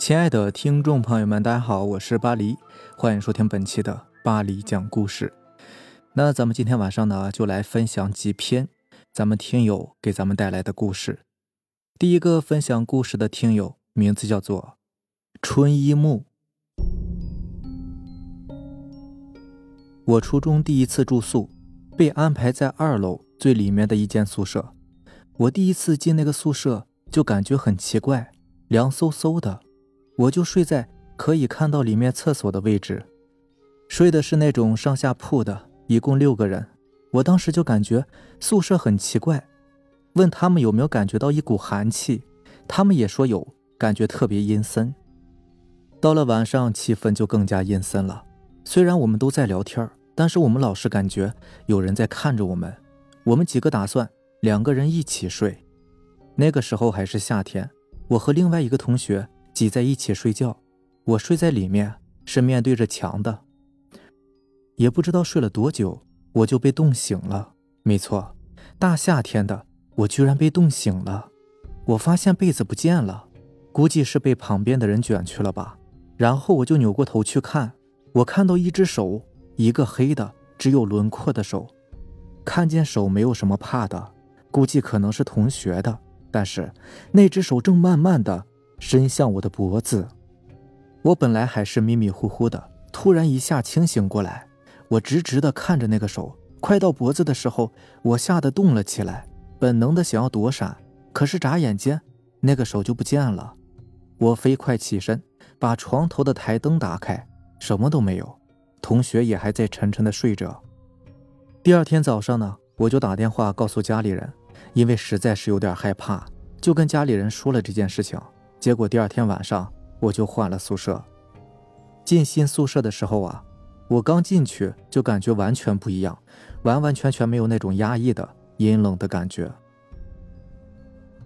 亲爱的听众朋友们，大家好，我是巴黎，欢迎收听本期的巴黎讲故事。那咱们今天晚上呢，就来分享几篇咱们听友给咱们带来的故事。第一个分享故事的听友名字叫做春一木。我初中第一次住宿，被安排在二楼最里面的一间宿舍。我第一次进那个宿舍，就感觉很奇怪，凉飕飕的。我就睡在可以看到里面厕所的位置，睡的是那种上下铺的，一共六个人。我当时就感觉宿舍很奇怪，问他们有没有感觉到一股寒气，他们也说有，感觉特别阴森。到了晚上，气氛就更加阴森了。虽然我们都在聊天，但是我们老是感觉有人在看着我们。我们几个打算两个人一起睡。那个时候还是夏天，我和另外一个同学。挤在一起睡觉，我睡在里面，是面对着墙的。也不知道睡了多久，我就被冻醒了。没错，大夏天的，我居然被冻醒了。我发现被子不见了，估计是被旁边的人卷去了吧。然后我就扭过头去看，我看到一只手，一个黑的只有轮廓的手。看见手没有什么怕的，估计可能是同学的，但是那只手正慢慢的。伸向我的脖子，我本来还是迷迷糊糊的，突然一下清醒过来，我直直的看着那个手，快到脖子的时候，我吓得动了起来，本能的想要躲闪，可是眨眼间，那个手就不见了。我飞快起身，把床头的台灯打开，什么都没有，同学也还在沉沉的睡着。第二天早上呢，我就打电话告诉家里人，因为实在是有点害怕，就跟家里人说了这件事情。结果第二天晚上我就换了宿舍。进新宿舍的时候啊，我刚进去就感觉完全不一样，完完全全没有那种压抑的阴冷的感觉。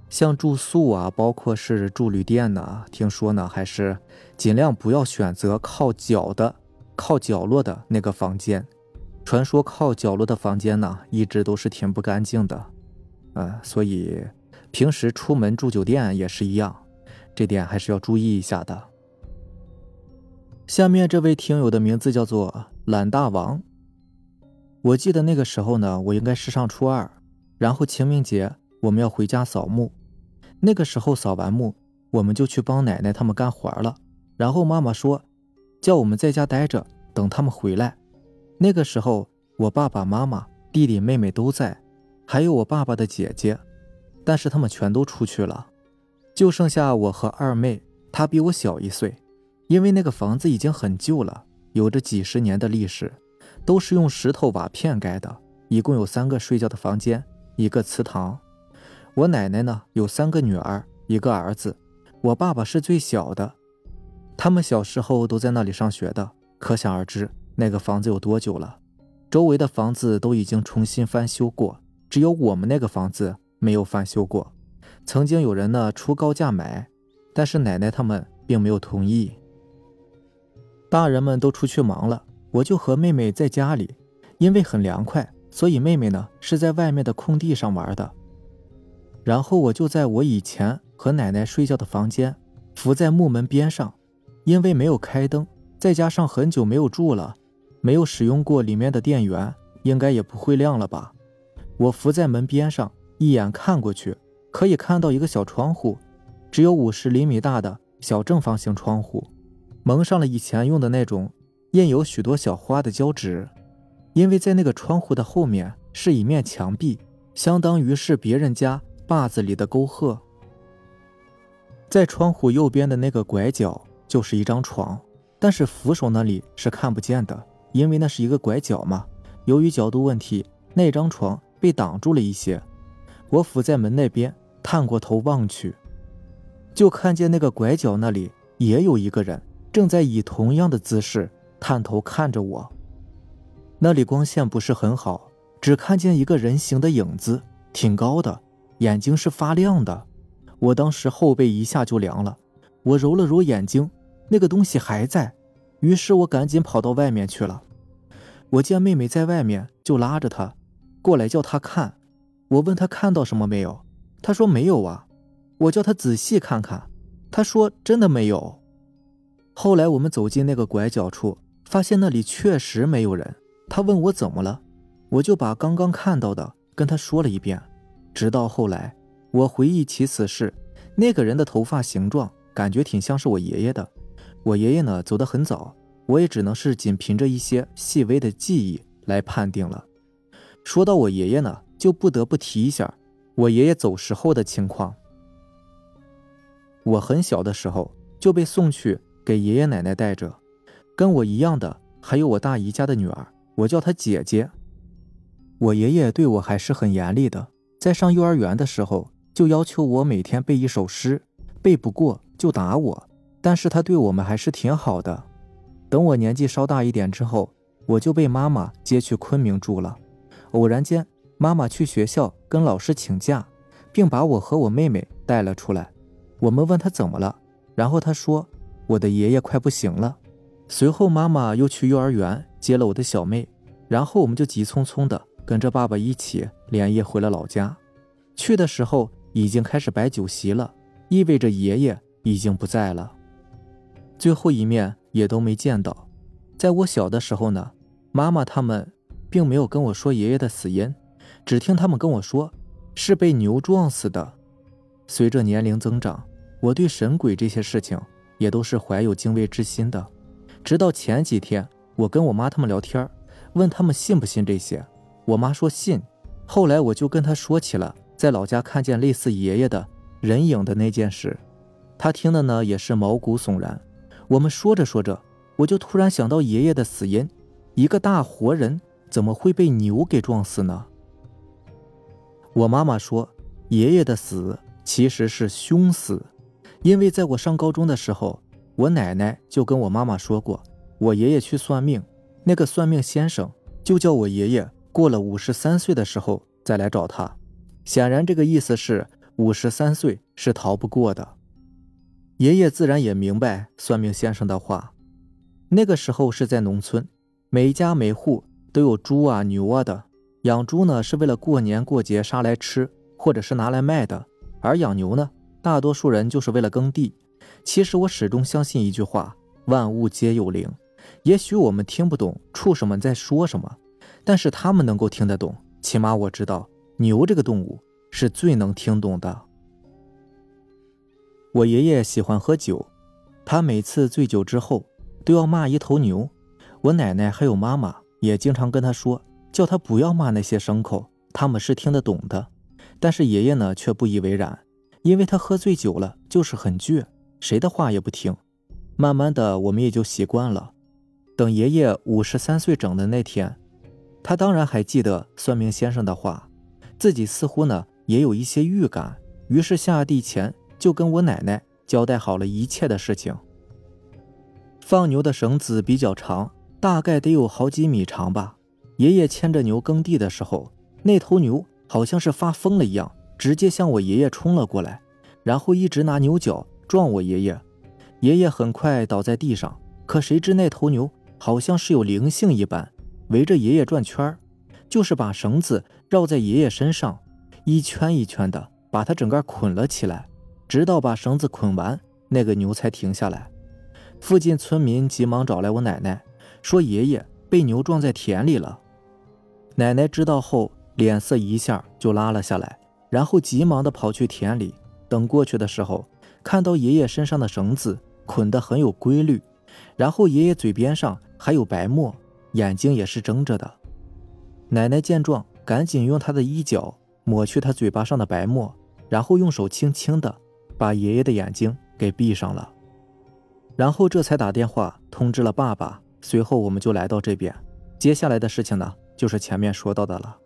像住宿啊，包括是住旅店呢，听说呢还是尽量不要选择靠角的、靠角落的那个房间。传说靠角落的房间呢，一直都是挺不干净的。嗯，所以平时出门住酒店也是一样。这点还是要注意一下的。下面这位听友的名字叫做懒大王。我记得那个时候呢，我应该是上初二，然后清明节我们要回家扫墓。那个时候扫完墓，我们就去帮奶奶他们干活了。然后妈妈说，叫我们在家待着，等他们回来。那个时候，我爸爸妈妈、弟弟妹妹都在，还有我爸爸的姐姐，但是他们全都出去了。就剩下我和二妹，她比我小一岁。因为那个房子已经很旧了，有着几十年的历史，都是用石头瓦片盖的。一共有三个睡觉的房间，一个祠堂。我奶奶呢有三个女儿，一个儿子。我爸爸是最小的。他们小时候都在那里上学的，可想而知那个房子有多久了。周围的房子都已经重新翻修过，只有我们那个房子没有翻修过。曾经有人呢出高价买，但是奶奶他们并没有同意。大人们都出去忙了，我就和妹妹在家里，因为很凉快，所以妹妹呢是在外面的空地上玩的。然后我就在我以前和奶奶睡觉的房间，伏在木门边上，因为没有开灯，再加上很久没有住了，没有使用过里面的电源，应该也不会亮了吧。我伏在门边上，一眼看过去。可以看到一个小窗户，只有五十厘米大的小正方形窗户，蒙上了以前用的那种印有许多小花的胶纸。因为在那个窗户的后面是一面墙壁，相当于是别人家坝子里的沟壑。在窗户右边的那个拐角就是一张床，但是扶手那里是看不见的，因为那是一个拐角嘛。由于角度问题，那张床被挡住了一些。我伏在门那边。探过头望去，就看见那个拐角那里也有一个人，正在以同样的姿势探头看着我。那里光线不是很好，只看见一个人形的影子，挺高的，眼睛是发亮的。我当时后背一下就凉了，我揉了揉眼睛，那个东西还在。于是我赶紧跑到外面去了。我见妹妹在外面，就拉着她过来叫她看。我问她看到什么没有。他说没有啊，我叫他仔细看看，他说真的没有。后来我们走进那个拐角处，发现那里确实没有人。他问我怎么了，我就把刚刚看到的跟他说了一遍。直到后来，我回忆起此事，那个人的头发形状感觉挺像是我爷爷的。我爷爷呢走得很早，我也只能是仅凭着一些细微的记忆来判定了。说到我爷爷呢，就不得不提一下我爷爷走时候的情况。我很小的时候就被送去给爷爷奶奶带着，跟我一样的还有我大姨家的女儿，我叫她姐姐。我爷爷对我还是很严厉的。在上幼儿园的时候，就要求我每天背一首诗，背不过就打我。但是他对我们还是挺好的。等我年纪稍大一点之后，我就被妈妈接去昆明住了。偶然间，妈妈去学校跟老师请假，并把我和我妹妹带了出来。我们问他怎么了，然后他说我的爷爷快不行了。随后妈妈又去幼儿园接了我的小妹，然后我们就急匆匆的。跟着爸爸一起连夜回了老家，去的时候已经开始摆酒席了，意味着爷爷已经不在了，最后一面也都没见到。在我小的时候呢，妈妈他们并没有跟我说爷爷的死因，只听他们跟我说是被牛撞死的。随着年龄增长，我对神鬼这些事情也都是怀有敬畏之心的。直到前几天，我跟我妈他们聊天，问他们信不信这些。我妈说信，后来我就跟她说起了在老家看见类似爷爷的人影的那件事，她听的呢也是毛骨悚然。我们说着说着，我就突然想到爷爷的死因，一个大活人怎么会被牛给撞死呢？我妈妈说，爷爷的死其实是凶死，因为在我上高中的时候，我奶奶就跟我妈妈说过，我爷爷去算命，那个算命先生就叫我爷爷。过了五十三岁的时候再来找他，显然这个意思是五十三岁是逃不过的。爷爷自然也明白算命先生的话。那个时候是在农村，每家每户都有猪啊牛啊的。养猪呢是为了过年过节杀来吃，或者是拿来卖的；而养牛呢，大多数人就是为了耕地。其实我始终相信一句话：万物皆有灵。也许我们听不懂畜生们在说什么。但是他们能够听得懂，起码我知道牛这个动物是最能听懂的。我爷爷喜欢喝酒，他每次醉酒之后都要骂一头牛。我奶奶还有妈妈也经常跟他说，叫他不要骂那些牲口，他们是听得懂的。但是爷爷呢却不以为然，因为他喝醉酒了就是很倔，谁的话也不听。慢慢的我们也就习惯了。等爷爷五十三岁整的那天。他当然还记得算命先生的话，自己似乎呢也有一些预感，于是下地前就跟我奶奶交代好了一切的事情。放牛的绳子比较长，大概得有好几米长吧。爷爷牵着牛耕地的时候，那头牛好像是发疯了一样，直接向我爷爷冲了过来，然后一直拿牛角撞我爷爷。爷爷很快倒在地上，可谁知那头牛好像是有灵性一般。围着爷爷转圈就是把绳子绕在爷爷身上，一圈一圈的把他整个捆了起来，直到把绳子捆完，那个牛才停下来。附近村民急忙找来我奶奶，说爷爷被牛撞在田里了。奶奶知道后，脸色一下就拉了下来，然后急忙的跑去田里。等过去的时候，看到爷爷身上的绳子捆得很有规律，然后爷爷嘴边上还有白沫。眼睛也是睁着的，奶奶见状，赶紧用她的衣角抹去他嘴巴上的白沫，然后用手轻轻的把爷爷的眼睛给闭上了，然后这才打电话通知了爸爸。随后我们就来到这边，接下来的事情呢，就是前面说到的了。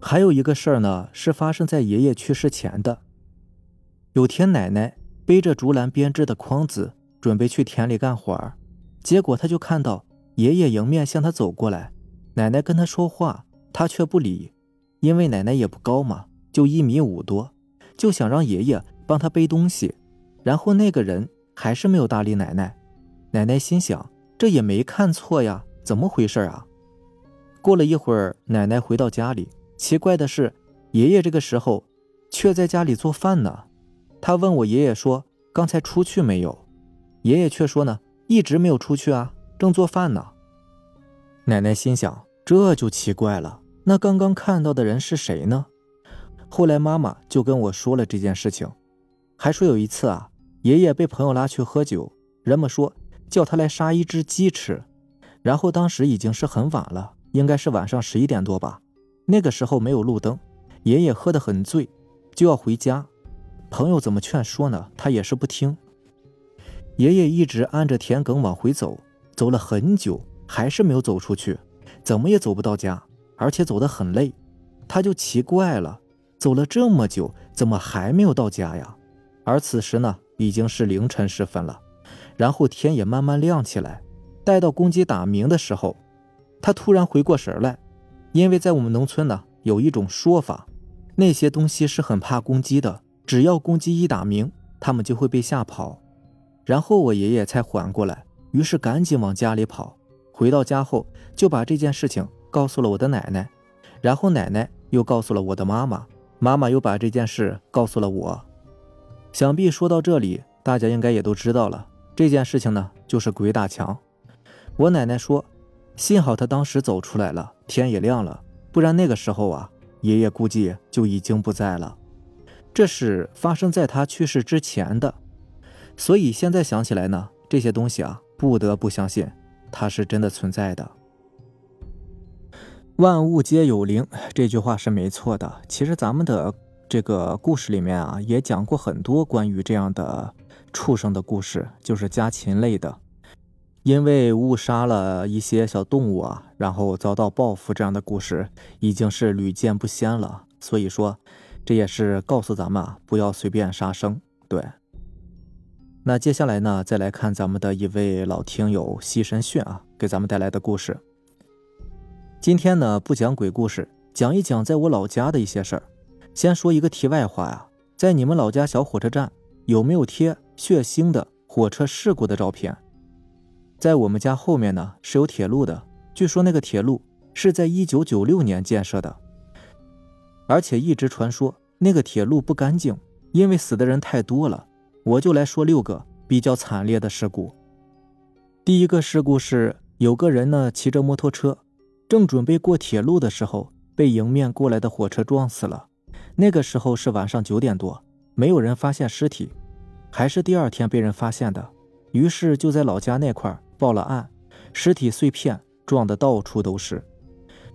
还有一个事儿呢，是发生在爷爷去世前的。有天，奶奶背着竹篮编织的筐子，准备去田里干活儿，结果他就看到。爷爷迎面向他走过来，奶奶跟他说话，他却不理，因为奶奶也不高嘛，就一米五多，就想让爷爷帮他背东西。然后那个人还是没有搭理奶奶，奶奶心想这也没看错呀，怎么回事啊？过了一会儿，奶奶回到家里，奇怪的是，爷爷这个时候却在家里做饭呢。他问我爷爷说：“刚才出去没有？”爷爷却说呢，一直没有出去啊，正做饭呢。奶奶心想，这就奇怪了，那刚刚看到的人是谁呢？后来妈妈就跟我说了这件事情，还说有一次啊，爷爷被朋友拉去喝酒，人们说叫他来杀一只鸡吃，然后当时已经是很晚了，应该是晚上十一点多吧。那个时候没有路灯，爷爷喝得很醉，就要回家。朋友怎么劝说呢？他也是不听。爷爷一直按着田埂往回走，走了很久，还是没有走出去，怎么也走不到家，而且走得很累。他就奇怪了，走了这么久，怎么还没有到家呀？而此时呢，已经是凌晨时分了，然后天也慢慢亮起来。待到公鸡打鸣的时候，他突然回过神来。因为在我们农村呢，有一种说法，那些东西是很怕公鸡的，只要公鸡一打鸣，它们就会被吓跑。然后我爷爷才缓过来，于是赶紧往家里跑。回到家后，就把这件事情告诉了我的奶奶，然后奶奶又告诉了我的妈妈，妈妈又把这件事告诉了我。想必说到这里，大家应该也都知道了，这件事情呢，就是鬼打墙。我奶奶说。幸好他当时走出来了，天也亮了，不然那个时候啊，爷爷估计就已经不在了。这是发生在他去世之前的，所以现在想起来呢，这些东西啊，不得不相信它是真的存在的。万物皆有灵，这句话是没错的。其实咱们的这个故事里面啊，也讲过很多关于这样的畜生的故事，就是家禽类的。因为误杀了一些小动物啊，然后遭到报复，这样的故事已经是屡见不鲜了。所以说，这也是告诉咱们啊，不要随便杀生。对。那接下来呢，再来看咱们的一位老听友西神训啊，给咱们带来的故事。今天呢，不讲鬼故事，讲一讲在我老家的一些事儿。先说一个题外话呀，在你们老家小火车站有没有贴血腥的火车事故的照片？在我们家后面呢是有铁路的，据说那个铁路是在一九九六年建设的，而且一直传说那个铁路不干净，因为死的人太多了。我就来说六个比较惨烈的事故。第一个事故是有个人呢骑着摩托车，正准备过铁路的时候，被迎面过来的火车撞死了。那个时候是晚上九点多，没有人发现尸体，还是第二天被人发现的，于是就在老家那块儿。报了案，尸体碎片撞得到处都是。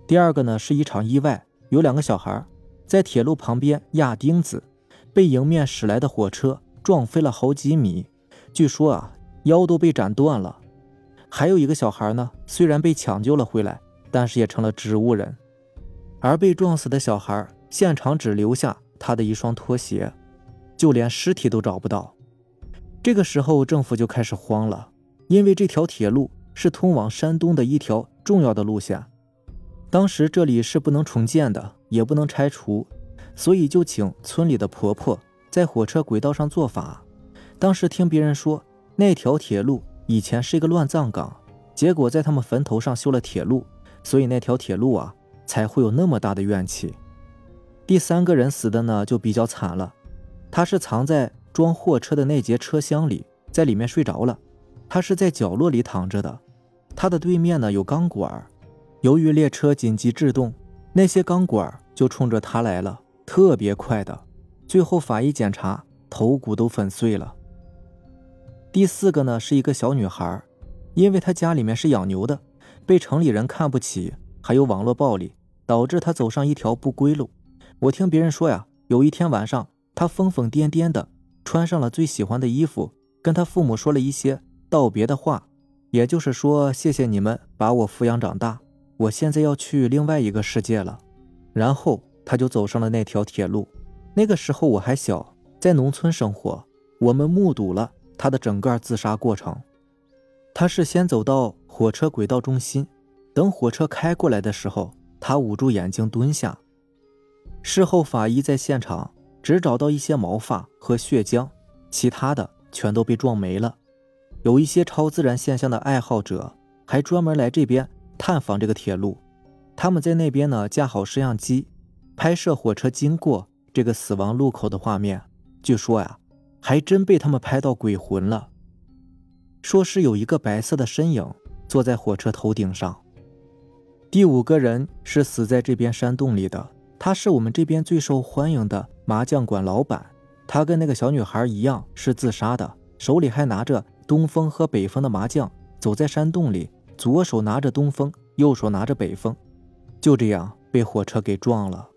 第二个呢，是一场意外，有两个小孩在铁路旁边压钉子，被迎面驶来的火车撞飞了好几米，据说啊腰都被斩断了。还有一个小孩呢，虽然被抢救了回来，但是也成了植物人。而被撞死的小孩现场只留下他的一双拖鞋，就连尸体都找不到。这个时候政府就开始慌了。因为这条铁路是通往山东的一条重要的路线，当时这里是不能重建的，也不能拆除，所以就请村里的婆婆在火车轨道上做法。当时听别人说，那条铁路以前是一个乱葬岗，结果在他们坟头上修了铁路，所以那条铁路啊才会有那么大的怨气。第三个人死的呢就比较惨了，他是藏在装货车的那节车厢里，在里面睡着了。他是在角落里躺着的，他的对面呢有钢管，由于列车紧急制动，那些钢管就冲着他来了，特别快的。最后法医检查，头骨都粉碎了。第四个呢是一个小女孩，因为她家里面是养牛的，被城里人看不起，还有网络暴力，导致她走上一条不归路。我听别人说呀，有一天晚上，她疯疯癫癫的穿上了最喜欢的衣服，跟她父母说了一些。道别的话，也就是说，谢谢你们把我抚养长大，我现在要去另外一个世界了。然后他就走上了那条铁路。那个时候我还小，在农村生活，我们目睹了他的整个自杀过程。他是先走到火车轨道中心，等火车开过来的时候，他捂住眼睛蹲下。事后法医在现场只找到一些毛发和血浆，其他的全都被撞没了。有一些超自然现象的爱好者还专门来这边探访这个铁路，他们在那边呢架好摄像机，拍摄火车经过这个死亡路口的画面。据说呀，还真被他们拍到鬼魂了。说是有一个白色的身影坐在火车头顶上。第五个人是死在这边山洞里的，他是我们这边最受欢迎的麻将馆老板。他跟那个小女孩一样是自杀的，手里还拿着东风和北风的麻将，走在山洞里，左手拿着东风，右手拿着北风，就这样被火车给撞了。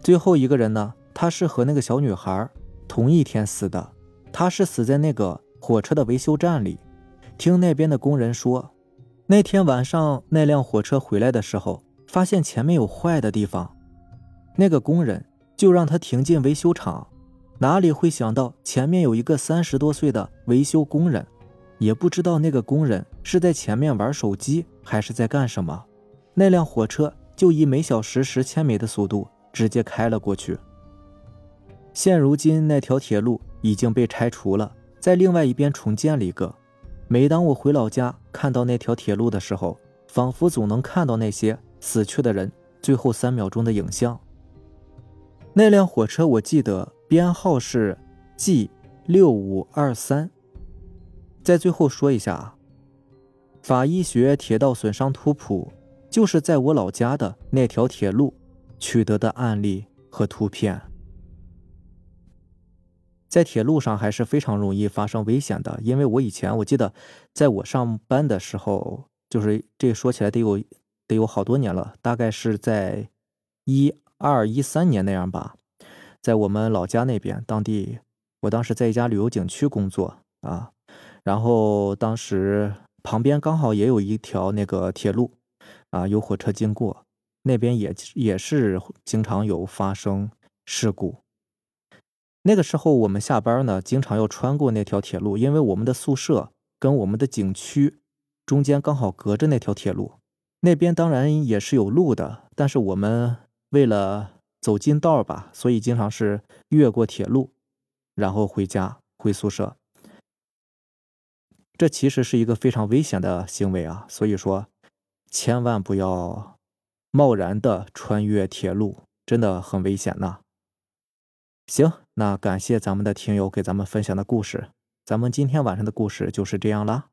最后一个人呢，他是和那个小女孩同一天死的，他是死在那个火车的维修站里。听那边的工人说，那天晚上那辆火车回来的时候，发现前面有坏的地方，那个工人就让他停进维修厂，哪里会想到前面有一个三十多岁的维修工人，也不知道那个工人是在前面玩手机还是在干什么，那辆火车就以每小时十千米的速度。直接开了过去。现如今那条铁路已经被拆除了，在另外一边重建了一个。每当我回老家看到那条铁路的时候，仿佛总能看到那些死去的人最后三秒钟的影像。那辆火车我记得编号是 G 六五二三。在最后说一下啊，法医学铁道损伤图谱就是在我老家的那条铁路。取得的案例和图片，在铁路上还是非常容易发生危险的。因为我以前我记得，在我上班的时候，就是这说起来得有得有好多年了，大概是在一二一三年那样吧，在我们老家那边，当地我当时在一家旅游景区工作啊，然后当时旁边刚好也有一条那个铁路啊，有火车经过。那边也也是经常有发生事故。那个时候我们下班呢，经常要穿过那条铁路，因为我们的宿舍跟我们的景区中间刚好隔着那条铁路。那边当然也是有路的，但是我们为了走近道吧，所以经常是越过铁路，然后回家回宿舍。这其实是一个非常危险的行为啊，所以说千万不要。贸然的穿越铁路真的很危险呐。行，那感谢咱们的听友给咱们分享的故事，咱们今天晚上的故事就是这样啦。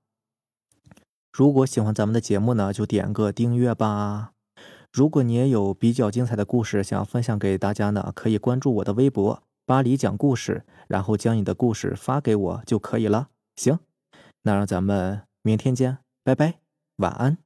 如果喜欢咱们的节目呢，就点个订阅吧。如果你也有比较精彩的故事想要分享给大家呢，可以关注我的微博“巴黎讲故事”，然后将你的故事发给我就可以了。行，那让咱们明天见，拜拜，晚安。